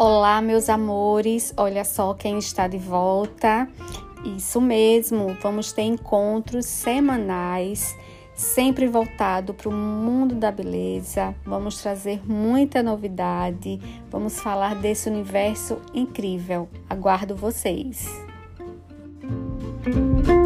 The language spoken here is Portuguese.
Olá, meus amores, olha só quem está de volta. Isso mesmo, vamos ter encontros semanais, sempre voltado para o mundo da beleza. Vamos trazer muita novidade, vamos falar desse universo incrível. Aguardo vocês. Música